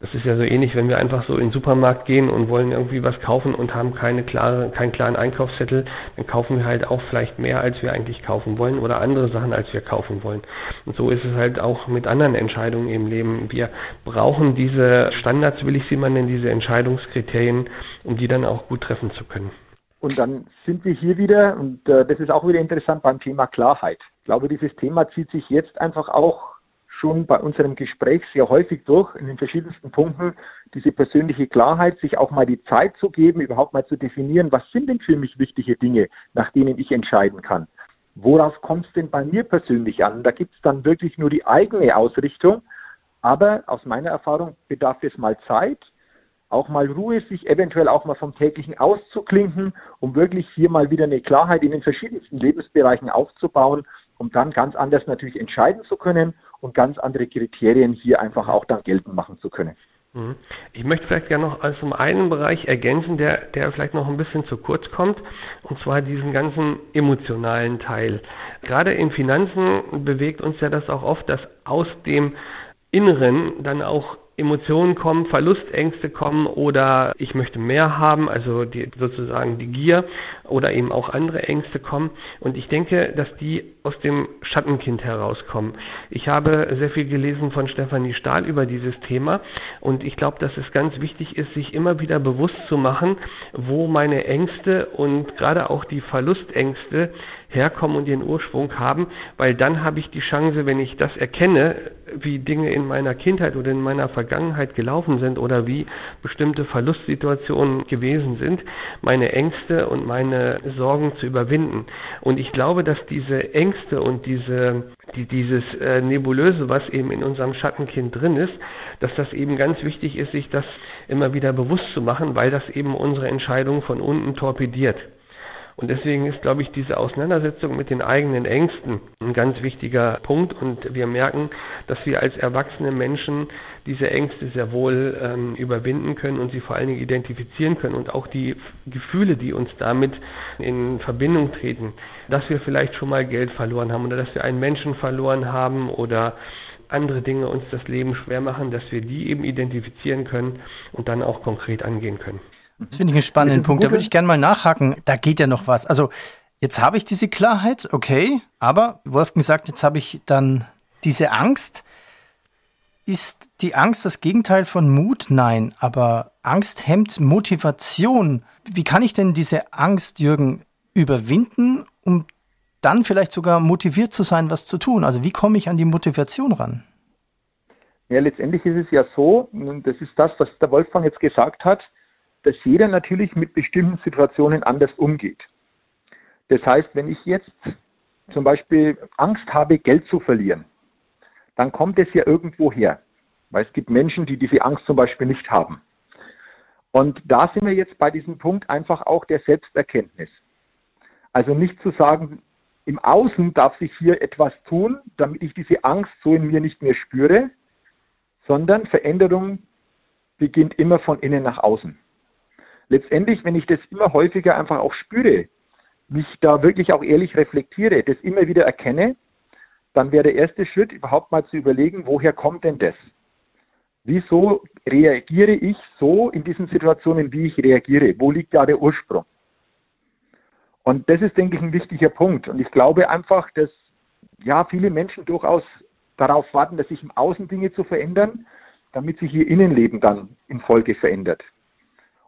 Das ist ja so ähnlich, wenn wir einfach so in den Supermarkt gehen und wollen irgendwie was kaufen und haben keine klare, keinen klaren Einkaufszettel, dann kaufen wir halt auch vielleicht mehr, als wir eigentlich kaufen wollen oder andere Sachen, als wir kaufen wollen. Und so ist es halt auch mit anderen Entscheidungen im Leben. Wir brauchen diese Standards, will ich sie mal nennen, diese Entscheidungskriterien, um die dann auch gut treffen zu können. Und dann sind wir hier wieder, und äh, das ist auch wieder interessant beim Thema Klarheit. Ich glaube, dieses Thema zieht sich jetzt einfach auch schon bei unserem Gespräch sehr häufig durch, in den verschiedensten Punkten, diese persönliche Klarheit, sich auch mal die Zeit zu geben, überhaupt mal zu definieren, was sind denn für mich wichtige Dinge, nach denen ich entscheiden kann. Worauf kommt es denn bei mir persönlich an? Da gibt es dann wirklich nur die eigene Ausrichtung, aber aus meiner Erfahrung bedarf es mal Zeit, auch mal Ruhe, sich eventuell auch mal vom täglichen auszuklinken, um wirklich hier mal wieder eine Klarheit in den verschiedensten Lebensbereichen aufzubauen, um dann ganz anders natürlich entscheiden zu können und ganz andere Kriterien hier einfach auch dann geltend machen zu können. Mhm. Ich möchte vielleicht gerne noch als um einen Bereich ergänzen, der, der vielleicht noch ein bisschen zu kurz kommt, und zwar diesen ganzen emotionalen Teil. Gerade in Finanzen bewegt uns ja das auch oft, dass aus dem Inneren dann auch Emotionen kommen, Verlustängste kommen oder ich möchte mehr haben, also die, sozusagen die Gier oder eben auch andere Ängste kommen. Und ich denke, dass die aus dem Schattenkind herauskommen. Ich habe sehr viel gelesen von Stefanie Stahl über dieses Thema und ich glaube, dass es ganz wichtig ist, sich immer wieder bewusst zu machen, wo meine Ängste und gerade auch die Verlustängste herkommen und ihren Ursprung haben, weil dann habe ich die Chance, wenn ich das erkenne, wie Dinge in meiner Kindheit oder in meiner Vergangenheit gelaufen sind oder wie bestimmte Verlustsituationen gewesen sind, meine Ängste und meine Sorgen zu überwinden. Und ich glaube, dass diese Ängste und diese, die, dieses äh, Nebulöse, was eben in unserem Schattenkind drin ist, dass das eben ganz wichtig ist, sich das immer wieder bewusst zu machen, weil das eben unsere Entscheidungen von unten torpediert. Und deswegen ist, glaube ich, diese Auseinandersetzung mit den eigenen Ängsten ein ganz wichtiger Punkt. Und wir merken, dass wir als erwachsene Menschen diese Ängste sehr wohl ähm, überwinden können und sie vor allen Dingen identifizieren können und auch die Gefühle, die uns damit in Verbindung treten, dass wir vielleicht schon mal Geld verloren haben oder dass wir einen Menschen verloren haben oder andere Dinge uns das Leben schwer machen, dass wir die eben identifizieren können und dann auch konkret angehen können. Das finde ich einen spannenden Punkt. Da würde ich gerne mal nachhaken. Da geht ja noch was. Also jetzt habe ich diese Klarheit, okay, aber Wolfgang sagt, jetzt habe ich dann diese Angst. Ist die Angst das Gegenteil von Mut? Nein, aber Angst hemmt Motivation. Wie kann ich denn diese Angst, Jürgen, überwinden, um dann vielleicht sogar motiviert zu sein, was zu tun? Also wie komme ich an die Motivation ran? Ja, letztendlich ist es ja so, das ist das, was der Wolfgang jetzt gesagt hat, dass jeder natürlich mit bestimmten Situationen anders umgeht. Das heißt, wenn ich jetzt zum Beispiel Angst habe, Geld zu verlieren, dann kommt es ja irgendwo her. Weil es gibt Menschen, die diese Angst zum Beispiel nicht haben. Und da sind wir jetzt bei diesem Punkt einfach auch der Selbsterkenntnis. Also nicht zu sagen, im Außen darf sich hier etwas tun, damit ich diese Angst so in mir nicht mehr spüre, sondern Veränderung beginnt immer von innen nach außen letztendlich, wenn ich das immer häufiger einfach auch spüre, mich da wirklich auch ehrlich reflektiere, das immer wieder erkenne, dann wäre der erste Schritt überhaupt mal zu überlegen, woher kommt denn das? Wieso reagiere ich so in diesen Situationen, wie ich reagiere? Wo liegt da der Ursprung? Und das ist, denke ich, ein wichtiger Punkt. Und ich glaube einfach, dass ja viele Menschen durchaus darauf warten, dass sich im Außen Dinge zu verändern, damit sich ihr Innenleben dann in Folge verändert.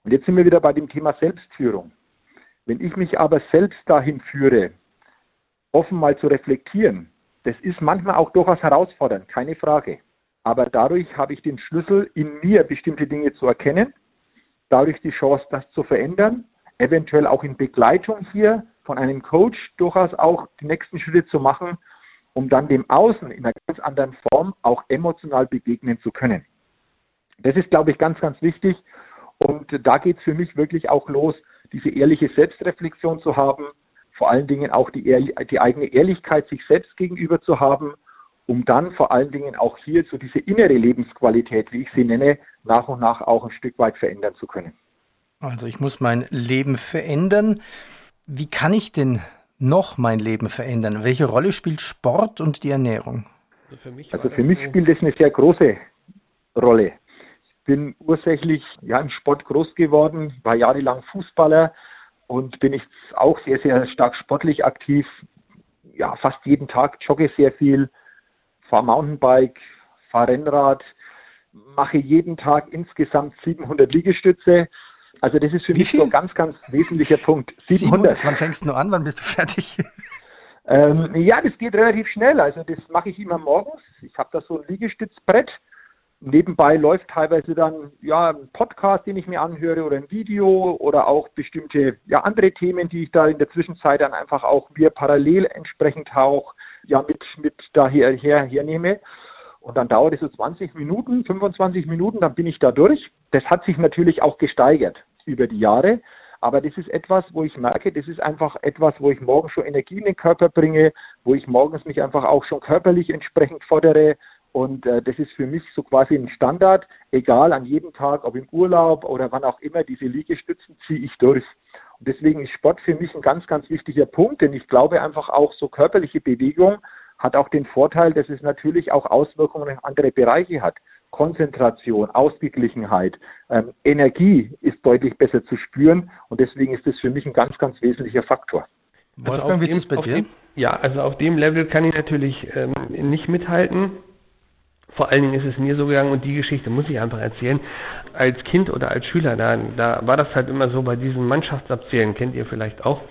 Und jetzt sind wir wieder bei dem Thema Selbstführung. Wenn ich mich aber selbst dahin führe, offen mal zu reflektieren, das ist manchmal auch durchaus herausfordernd, keine Frage. Aber dadurch habe ich den Schlüssel, in mir bestimmte Dinge zu erkennen, dadurch die Chance, das zu verändern, eventuell auch in Begleitung hier von einem Coach durchaus auch die nächsten Schritte zu machen, um dann dem Außen in einer ganz anderen Form auch emotional begegnen zu können. Das ist, glaube ich, ganz, ganz wichtig. Und da geht es für mich wirklich auch los, diese ehrliche Selbstreflexion zu haben, vor allen Dingen auch die, die, eigene Ehrlichkeit sich selbst gegenüber zu haben, um dann vor allen Dingen auch hier so diese innere Lebensqualität, wie ich sie nenne, nach und nach auch ein Stück weit verändern zu können. Also ich muss mein Leben verändern. Wie kann ich denn noch mein Leben verändern? Welche Rolle spielt Sport und die Ernährung? Also für mich, also für mich spielt das eine sehr große Rolle bin ursächlich ja, im Sport groß geworden, war jahrelang Fußballer und bin ich auch sehr, sehr stark sportlich aktiv. Ja, fast jeden Tag jogge sehr viel, fahre Mountainbike, fahre Rennrad, mache jeden Tag insgesamt 700 Liegestütze. Also das ist für Wie mich viel? so ein ganz, ganz wesentlicher Punkt. 700. 700. Wann fängst du an? Wann bist du fertig? Ähm, ja, das geht relativ schnell. Also das mache ich immer morgens. Ich habe da so ein Liegestützbrett Nebenbei läuft teilweise dann ja ein Podcast, den ich mir anhöre oder ein Video oder auch bestimmte ja andere Themen, die ich da in der Zwischenzeit dann einfach auch mir parallel entsprechend auch ja mit mit daher her, hernehme. Und dann dauert es so 20 Minuten, 25 Minuten, dann bin ich da durch. Das hat sich natürlich auch gesteigert über die Jahre. Aber das ist etwas, wo ich merke, das ist einfach etwas, wo ich morgens schon Energie in den Körper bringe, wo ich morgens mich einfach auch schon körperlich entsprechend fordere, und äh, das ist für mich so quasi ein Standard, egal an jedem Tag, ob im Urlaub oder wann auch immer, diese Liegestützen ziehe ich durch. Und deswegen ist Sport für mich ein ganz, ganz wichtiger Punkt, denn ich glaube einfach auch so körperliche Bewegung hat auch den Vorteil, dass es natürlich auch Auswirkungen in andere Bereiche hat. Konzentration, Ausgeglichenheit, ähm, Energie ist deutlich besser zu spüren und deswegen ist das für mich ein ganz, ganz wesentlicher Faktor. Wolfgang, also wie ist es bei dir? Dem, ja, also auf dem Level kann ich natürlich ähm, nicht mithalten. Vor allen Dingen ist es mir so gegangen und die Geschichte muss ich einfach erzählen. Als Kind oder als Schüler, da, da war das halt immer so bei diesen Mannschaftsabzählen, kennt ihr vielleicht auch.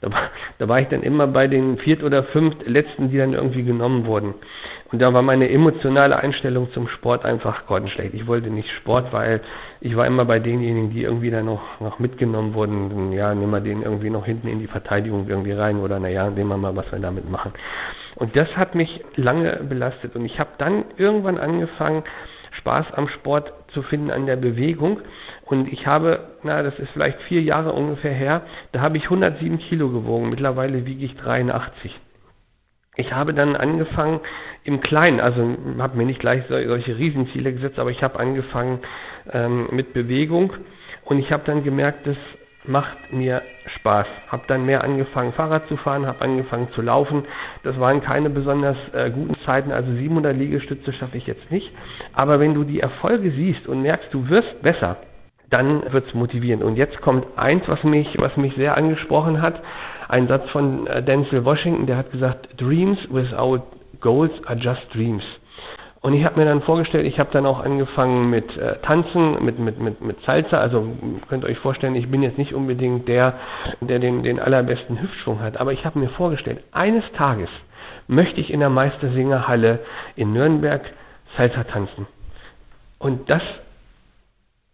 Da war, da war ich dann immer bei den viert oder fünft letzten, die dann irgendwie genommen wurden. Und da war meine emotionale Einstellung zum Sport einfach grottenschlecht. Ich wollte nicht Sport, weil ich war immer bei denjenigen, die irgendwie dann noch, noch mitgenommen wurden. Ja, nehmen wir den irgendwie noch hinten in die Verteidigung irgendwie rein oder naja, nehmen wir mal, was wir damit machen. Und das hat mich lange belastet. Und ich habe dann irgendwann angefangen, Spaß am Sport zu finden, an der Bewegung. Und ich habe, na, das ist vielleicht vier Jahre ungefähr her, da habe ich 107 Kilo gewogen. Mittlerweile wiege ich 83. Ich habe dann angefangen im Kleinen, also habe mir nicht gleich solche Riesenziele gesetzt, aber ich habe angefangen ähm, mit Bewegung und ich habe dann gemerkt, dass macht mir Spaß. Habe dann mehr angefangen Fahrrad zu fahren, habe angefangen zu laufen. Das waren keine besonders äh, guten Zeiten, also 700 Liegestütze schaffe ich jetzt nicht. Aber wenn du die Erfolge siehst und merkst, du wirst besser, dann wird es motivierend. Und jetzt kommt eins, was mich, was mich sehr angesprochen hat. Ein Satz von äh, Denzel Washington, der hat gesagt, Dreams without goals are just dreams. Und ich habe mir dann vorgestellt, ich habe dann auch angefangen mit äh, Tanzen, mit, mit, mit, mit Salsa. Also könnt ihr euch vorstellen, ich bin jetzt nicht unbedingt der, der den, den allerbesten Hüftschwung hat. Aber ich habe mir vorgestellt, eines Tages möchte ich in der Meistersingerhalle in Nürnberg Salsa tanzen. Und das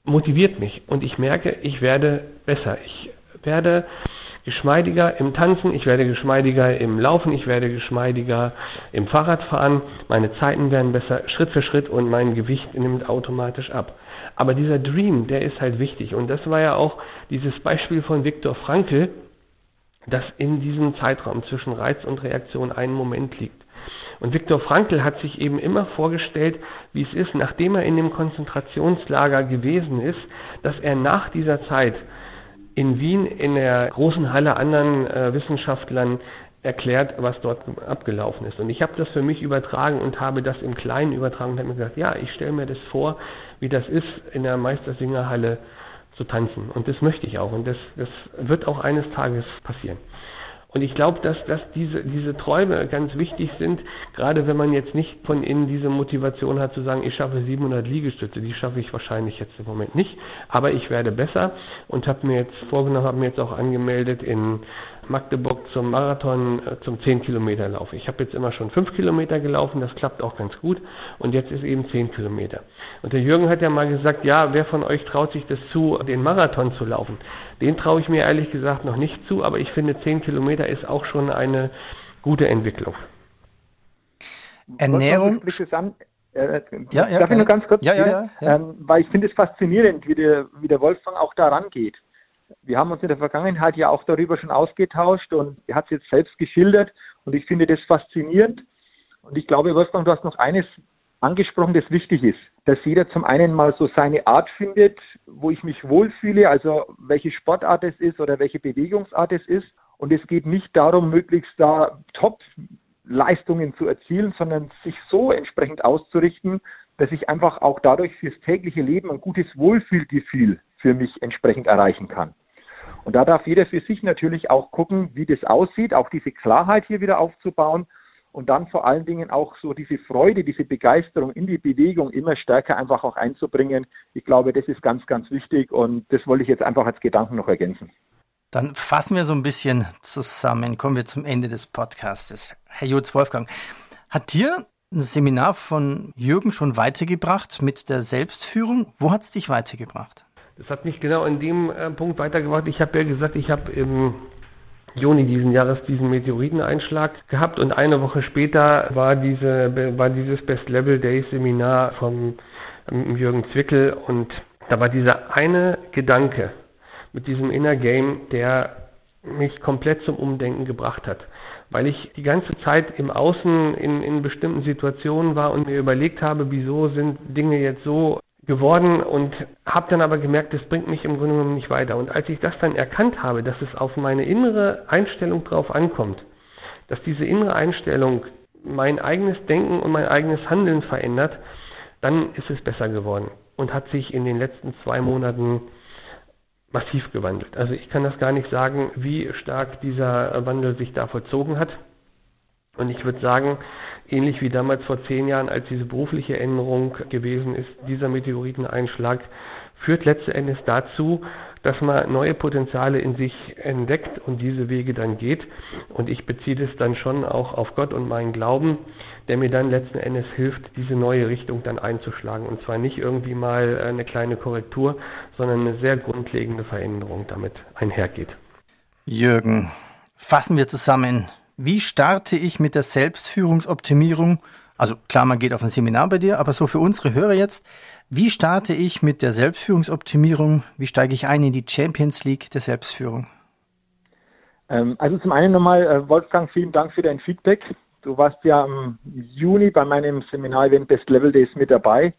motiviert mich. Und ich merke, ich werde besser. Ich werde geschmeidiger im Tanzen, ich werde geschmeidiger im Laufen, ich werde geschmeidiger im Fahrradfahren, meine Zeiten werden besser Schritt für Schritt und mein Gewicht nimmt automatisch ab. Aber dieser Dream, der ist halt wichtig und das war ja auch dieses Beispiel von Viktor Frankl, dass in diesem Zeitraum zwischen Reiz und Reaktion ein Moment liegt. Und Viktor Frankl hat sich eben immer vorgestellt, wie es ist, nachdem er in dem Konzentrationslager gewesen ist, dass er nach dieser Zeit in Wien in der großen Halle anderen äh, Wissenschaftlern erklärt, was dort abgelaufen ist. Und ich habe das für mich übertragen und habe das im Kleinen übertragen und habe mir gesagt, ja, ich stelle mir das vor, wie das ist, in der Meistersingerhalle zu tanzen. Und das möchte ich auch. Und das, das wird auch eines Tages passieren. Und ich glaube, dass, dass diese, diese Träume ganz wichtig sind, gerade wenn man jetzt nicht von innen diese Motivation hat zu sagen, ich schaffe 700 Liegestütze, die schaffe ich wahrscheinlich jetzt im Moment nicht, aber ich werde besser und habe mir jetzt vorgenommen, habe mir jetzt auch angemeldet in Magdeburg zum Marathon, äh, zum 10 Kilometer Lauf. Ich habe jetzt immer schon 5 Kilometer gelaufen, das klappt auch ganz gut und jetzt ist eben 10 Kilometer. Und der Jürgen hat ja mal gesagt, ja, wer von euch traut sich das zu, den Marathon zu laufen? Den traue ich mir ehrlich gesagt noch nicht zu, aber ich finde 10 Kilometer ist auch schon eine gute Entwicklung. Ernährung. Äh, ja, ja, darf ich nur ganz kurz? Ja, ja, ja, ja. Ähm, weil ich finde es faszinierend, wie der, wie der Wolfgang auch da rangeht. Wir haben uns in der Vergangenheit ja auch darüber schon ausgetauscht und er hat es jetzt selbst geschildert und ich finde das faszinierend. Und ich glaube, Wolfgang, du hast noch eines angesprochen, das wichtig ist, dass jeder zum einen mal so seine Art findet, wo ich mich wohlfühle, also welche Sportart es ist oder welche Bewegungsart es ist. Und es geht nicht darum, möglichst da Top-Leistungen zu erzielen, sondern sich so entsprechend auszurichten, dass ich einfach auch dadurch fürs tägliche Leben ein gutes Wohlfühlgefühl für mich entsprechend erreichen kann. Und da darf jeder für sich natürlich auch gucken, wie das aussieht, auch diese Klarheit hier wieder aufzubauen und dann vor allen Dingen auch so diese Freude, diese Begeisterung in die Bewegung immer stärker einfach auch einzubringen. Ich glaube, das ist ganz, ganz wichtig und das wollte ich jetzt einfach als Gedanken noch ergänzen. Dann fassen wir so ein bisschen zusammen, kommen wir zum Ende des Podcasts. Herr Jutz Wolfgang, hat dir ein Seminar von Jürgen schon weitergebracht mit der Selbstführung? Wo hat es dich weitergebracht? Das hat mich genau in dem äh, Punkt weitergebracht. Ich habe ja gesagt, ich habe im Juni diesen Jahres diesen Meteoriteneinschlag gehabt und eine Woche später war, diese, war dieses Best Level Day Seminar vom ähm, Jürgen Zwickel und da war dieser eine Gedanke mit diesem Inner Game, der mich komplett zum Umdenken gebracht hat, weil ich die ganze Zeit im Außen in, in bestimmten Situationen war und mir überlegt habe, wieso sind Dinge jetzt so geworden und habe dann aber gemerkt, das bringt mich im Grunde genommen nicht weiter. Und als ich das dann erkannt habe, dass es auf meine innere Einstellung drauf ankommt, dass diese innere Einstellung mein eigenes Denken und mein eigenes Handeln verändert, dann ist es besser geworden und hat sich in den letzten zwei Monaten massiv gewandelt. Also ich kann das gar nicht sagen, wie stark dieser Wandel sich da vollzogen hat. Und ich würde sagen, ähnlich wie damals vor zehn Jahren, als diese berufliche Änderung gewesen ist, dieser Meteoriteneinschlag führt letzten Endes dazu, dass man neue Potenziale in sich entdeckt und diese Wege dann geht. Und ich beziehe das dann schon auch auf Gott und meinen Glauben, der mir dann letzten Endes hilft, diese neue Richtung dann einzuschlagen. Und zwar nicht irgendwie mal eine kleine Korrektur, sondern eine sehr grundlegende Veränderung damit einhergeht. Jürgen, fassen wir zusammen. Wie starte ich mit der Selbstführungsoptimierung? Also klar, man geht auf ein Seminar bei dir, aber so für unsere Hörer jetzt, wie starte ich mit der Selbstführungsoptimierung? Wie steige ich ein in die Champions League der Selbstführung? Ähm, also zum einen nochmal, äh, Wolfgang, vielen Dank für dein Feedback. Du warst ja im Juni bei meinem Seminar-Event Best Level Days mit dabei.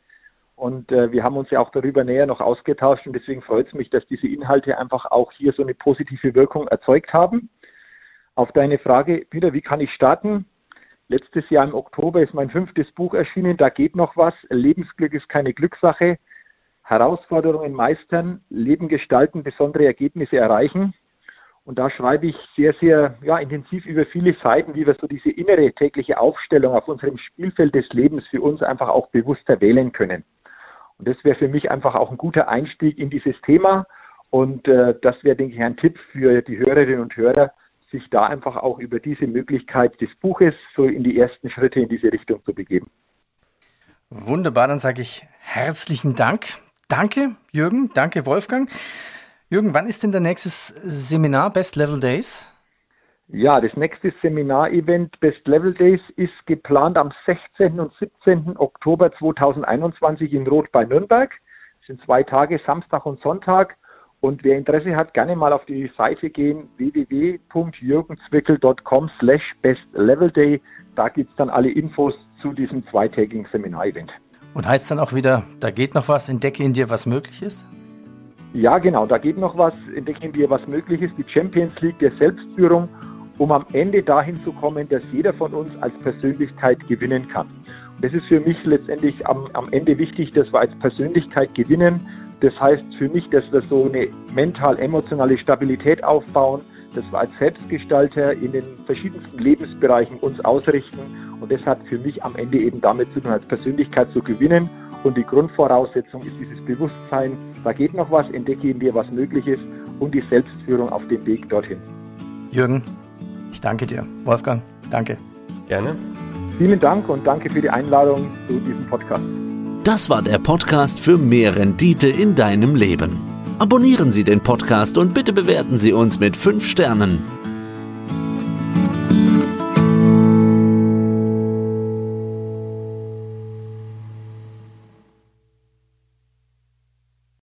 Und äh, wir haben uns ja auch darüber näher noch ausgetauscht und deswegen freut es mich, dass diese Inhalte einfach auch hier so eine positive Wirkung erzeugt haben. Auf deine Frage, Peter, wie kann ich starten? Letztes Jahr im Oktober ist mein fünftes Buch erschienen, da geht noch was. Lebensglück ist keine Glückssache. Herausforderungen meistern, Leben gestalten, besondere Ergebnisse erreichen. Und da schreibe ich sehr, sehr ja, intensiv über viele Seiten, wie wir so diese innere tägliche Aufstellung auf unserem Spielfeld des Lebens für uns einfach auch bewusster wählen können. Und das wäre für mich einfach auch ein guter Einstieg in dieses Thema. Und äh, das wäre, denke ich, ein Tipp für die Hörerinnen und Hörer, sich da einfach auch über diese Möglichkeit des Buches so in die ersten Schritte in diese Richtung zu begeben. Wunderbar, dann sage ich herzlichen Dank. Danke, Jürgen. Danke, Wolfgang. Jürgen, wann ist denn der nächste Seminar Best Level Days? Ja, das nächste Seminarevent Best Level Days ist geplant am 16. und 17. Oktober 2021 in Roth bei Nürnberg. Das sind zwei Tage, Samstag und Sonntag. Und wer Interesse hat, gerne mal auf die Seite gehen, www.jürgenzwickel.com slash bestlevelday. Da gibt es dann alle Infos zu diesem zweitägigen Seminarevent. Und heißt dann auch wieder, da geht noch was, entdecke in dir, was möglich ist? Ja, genau, da geht noch was, entdecke in dir, was möglich ist. Die Champions League der Selbstführung, um am Ende dahin zu kommen, dass jeder von uns als Persönlichkeit gewinnen kann. Und das ist für mich letztendlich am, am Ende wichtig, dass wir als Persönlichkeit gewinnen, das heißt für mich, dass wir so eine mental-emotionale Stabilität aufbauen, dass wir als Selbstgestalter in den verschiedensten Lebensbereichen uns ausrichten. Und das hat für mich am Ende eben damit zu tun, als Persönlichkeit zu gewinnen. Und die Grundvoraussetzung ist dieses Bewusstsein, da geht noch was, entdecke in dir, was möglich ist und die Selbstführung auf dem Weg dorthin. Jürgen, ich danke dir. Wolfgang, danke. Gerne. Vielen Dank und danke für die Einladung zu diesem Podcast. Das war der Podcast für mehr Rendite in deinem Leben. Abonnieren Sie den Podcast und bitte bewerten Sie uns mit 5 Sternen.